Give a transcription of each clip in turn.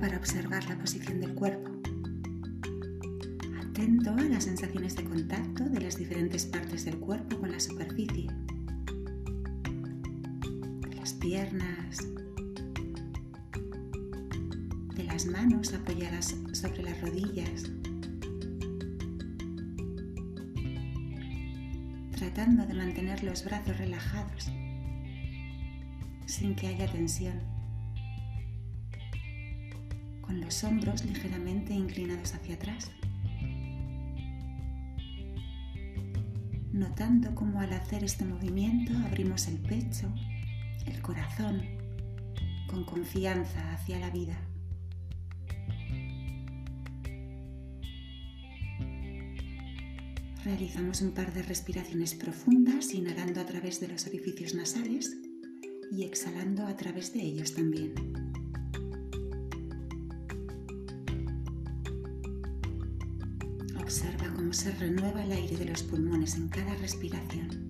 para observar la posición del cuerpo. Atento a las sensaciones de contacto de las diferentes partes del cuerpo con la superficie. De las piernas, de las manos apoyadas sobre las rodillas. Tratando de mantener los brazos relajados sin que haya tensión con los hombros ligeramente inclinados hacia atrás. Notando cómo al hacer este movimiento abrimos el pecho, el corazón, con confianza hacia la vida. Realizamos un par de respiraciones profundas, inhalando a través de los orificios nasales y exhalando a través de ellos también. Se renueva el aire de los pulmones en cada respiración.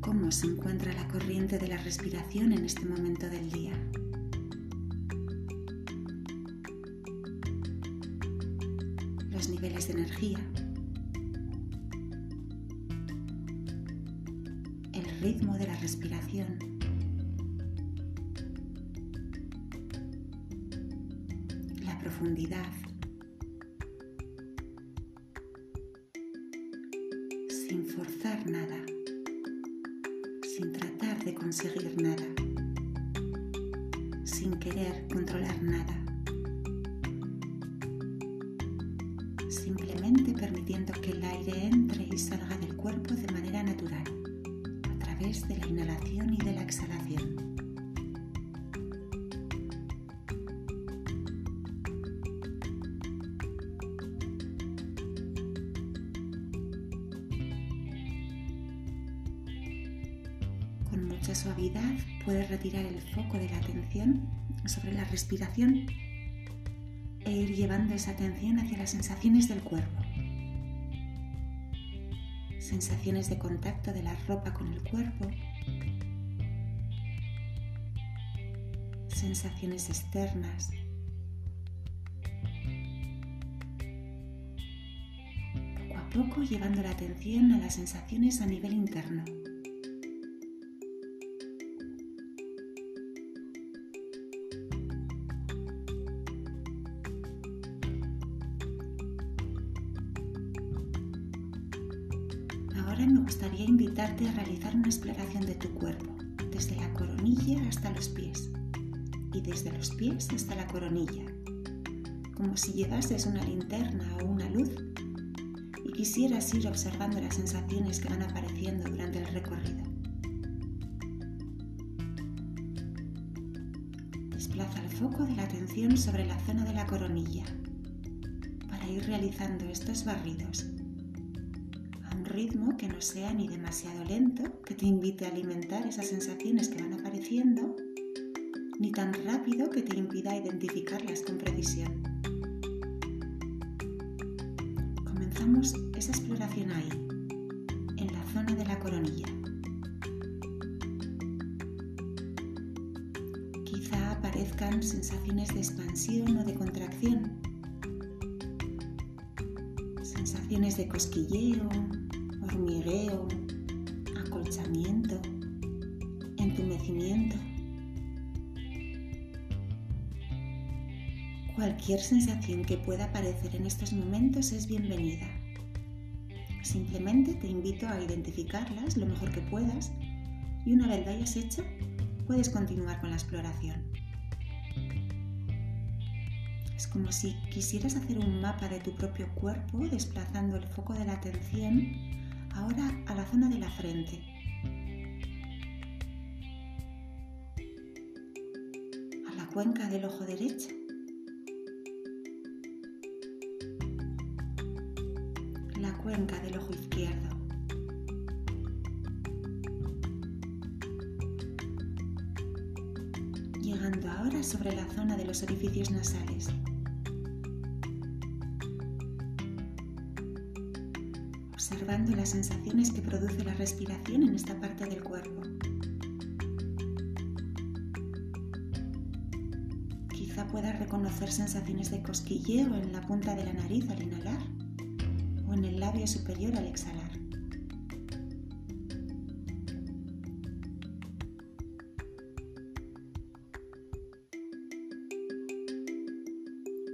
Cómo se encuentra la corriente de la respiración en este momento del día. Los niveles de energía. El ritmo de la respiración. Profundidad, sin forzar nada, sin tratar de conseguir nada, sin querer controlar nada, simplemente permitiendo que el aire entre y salga del cuerpo de manera natural, a través de la inhalación y de la exhalación. Suavidad puedes retirar el foco de la atención sobre la respiración e ir llevando esa atención hacia las sensaciones del cuerpo. Sensaciones de contacto de la ropa con el cuerpo. Sensaciones externas. Poco a poco llevando la atención a las sensaciones a nivel interno. Invitarte a realizar una exploración de tu cuerpo, desde la coronilla hasta los pies y desde los pies hasta la coronilla, como si llevases una linterna o una luz y quisieras ir observando las sensaciones que van apareciendo durante el recorrido. Desplaza el foco de la atención sobre la zona de la coronilla para ir realizando estos barridos ritmo que no sea ni demasiado lento, que te invite a alimentar esas sensaciones que van apareciendo, ni tan rápido que te impida identificarlas con precisión. Comenzamos esa exploración ahí, en la zona de la coronilla. Quizá aparezcan sensaciones de expansión o de contracción, sensaciones de cosquilleo, acolchamiento, entumecimiento. Cualquier sensación que pueda aparecer en estos momentos es bienvenida. Simplemente te invito a identificarlas lo mejor que puedas y una vez lo hayas hecho, puedes continuar con la exploración. Es como si quisieras hacer un mapa de tu propio cuerpo desplazando el foco de la atención Ahora a la zona de la frente. A la cuenca del ojo derecho. La cuenca del ojo izquierdo. Llegando ahora sobre la zona de los orificios nasales. observando las sensaciones que produce la respiración en esta parte del cuerpo. Quizá puedas reconocer sensaciones de cosquilleo en la punta de la nariz al inhalar o en el labio superior al exhalar.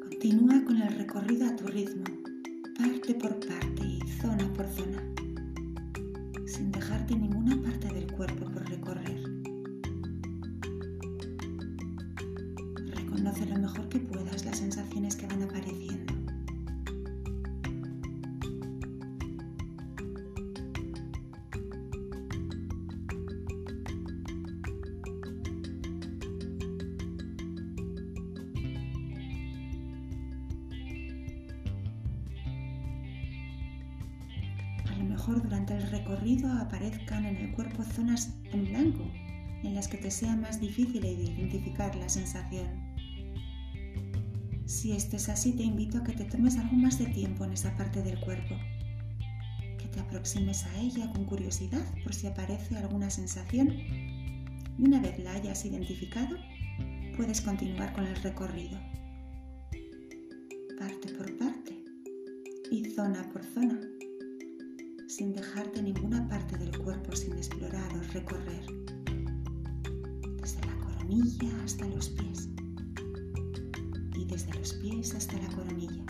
Continúa con el recorrido a tu ritmo parte por parte y zona por zona, sin dejarte ninguna parte del cuerpo por recorrer. Reconoce lo mejor que puedas las sensaciones que van apareciendo. Mejor durante el recorrido aparezcan en el cuerpo zonas en blanco en las que te sea más difícil identificar la sensación. Si esto es así, te invito a que te tomes algo más de tiempo en esa parte del cuerpo, que te aproximes a ella con curiosidad por si aparece alguna sensación. Y una vez la hayas identificado, puedes continuar con el recorrido, parte por parte y zona por zona sin dejarte ninguna parte del cuerpo sin explorar o recorrer, desde la coronilla hasta los pies y desde los pies hasta la coronilla.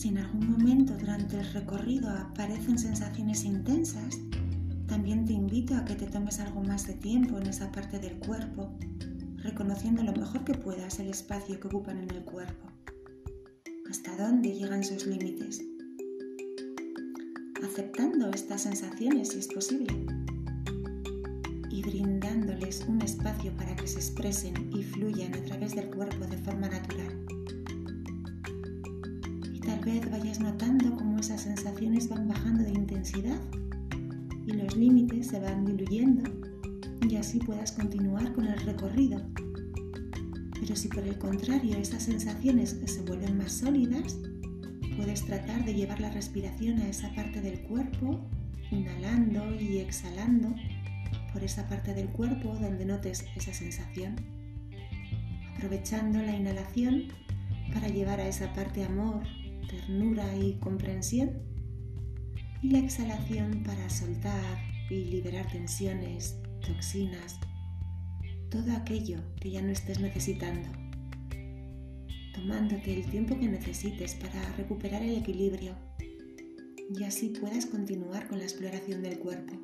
Si en algún momento durante el recorrido aparecen sensaciones intensas, también te invito a que te tomes algo más de tiempo en esa parte del cuerpo, reconociendo lo mejor que puedas el espacio que ocupan en el cuerpo, hasta dónde llegan sus límites, aceptando estas sensaciones si es posible. Y brindándoles un espacio para que se expresen y fluyan a través del cuerpo de forma natural vez vayas notando cómo esas sensaciones van bajando de intensidad y los límites se van diluyendo y así puedas continuar con el recorrido. Pero si por el contrario esas sensaciones se vuelven más sólidas, puedes tratar de llevar la respiración a esa parte del cuerpo, inhalando y exhalando por esa parte del cuerpo donde notes esa sensación, aprovechando la inhalación para llevar a esa parte amor, ternura y comprensión. Y la exhalación para soltar y liberar tensiones, toxinas, todo aquello que ya no estés necesitando. Tomándote el tiempo que necesites para recuperar el equilibrio y así puedas continuar con la exploración del cuerpo.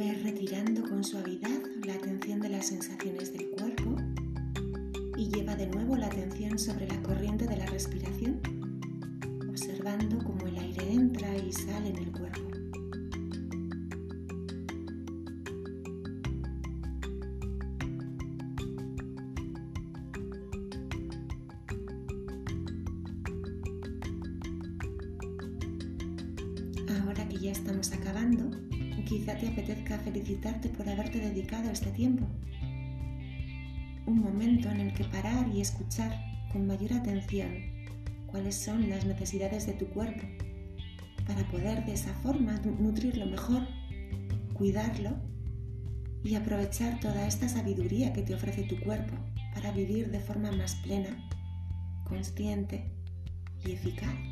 Ve retirando con suavidad la atención de las sensaciones del cuerpo y lleva de nuevo la atención sobre la corriente de la respiración, observando cómo el aire entra y sale en el cuerpo. Ahora que ya estamos acabando, Quizá te apetezca felicitarte por haberte dedicado este tiempo. Un momento en el que parar y escuchar con mayor atención cuáles son las necesidades de tu cuerpo para poder de esa forma nutrirlo mejor, cuidarlo y aprovechar toda esta sabiduría que te ofrece tu cuerpo para vivir de forma más plena, consciente y eficaz.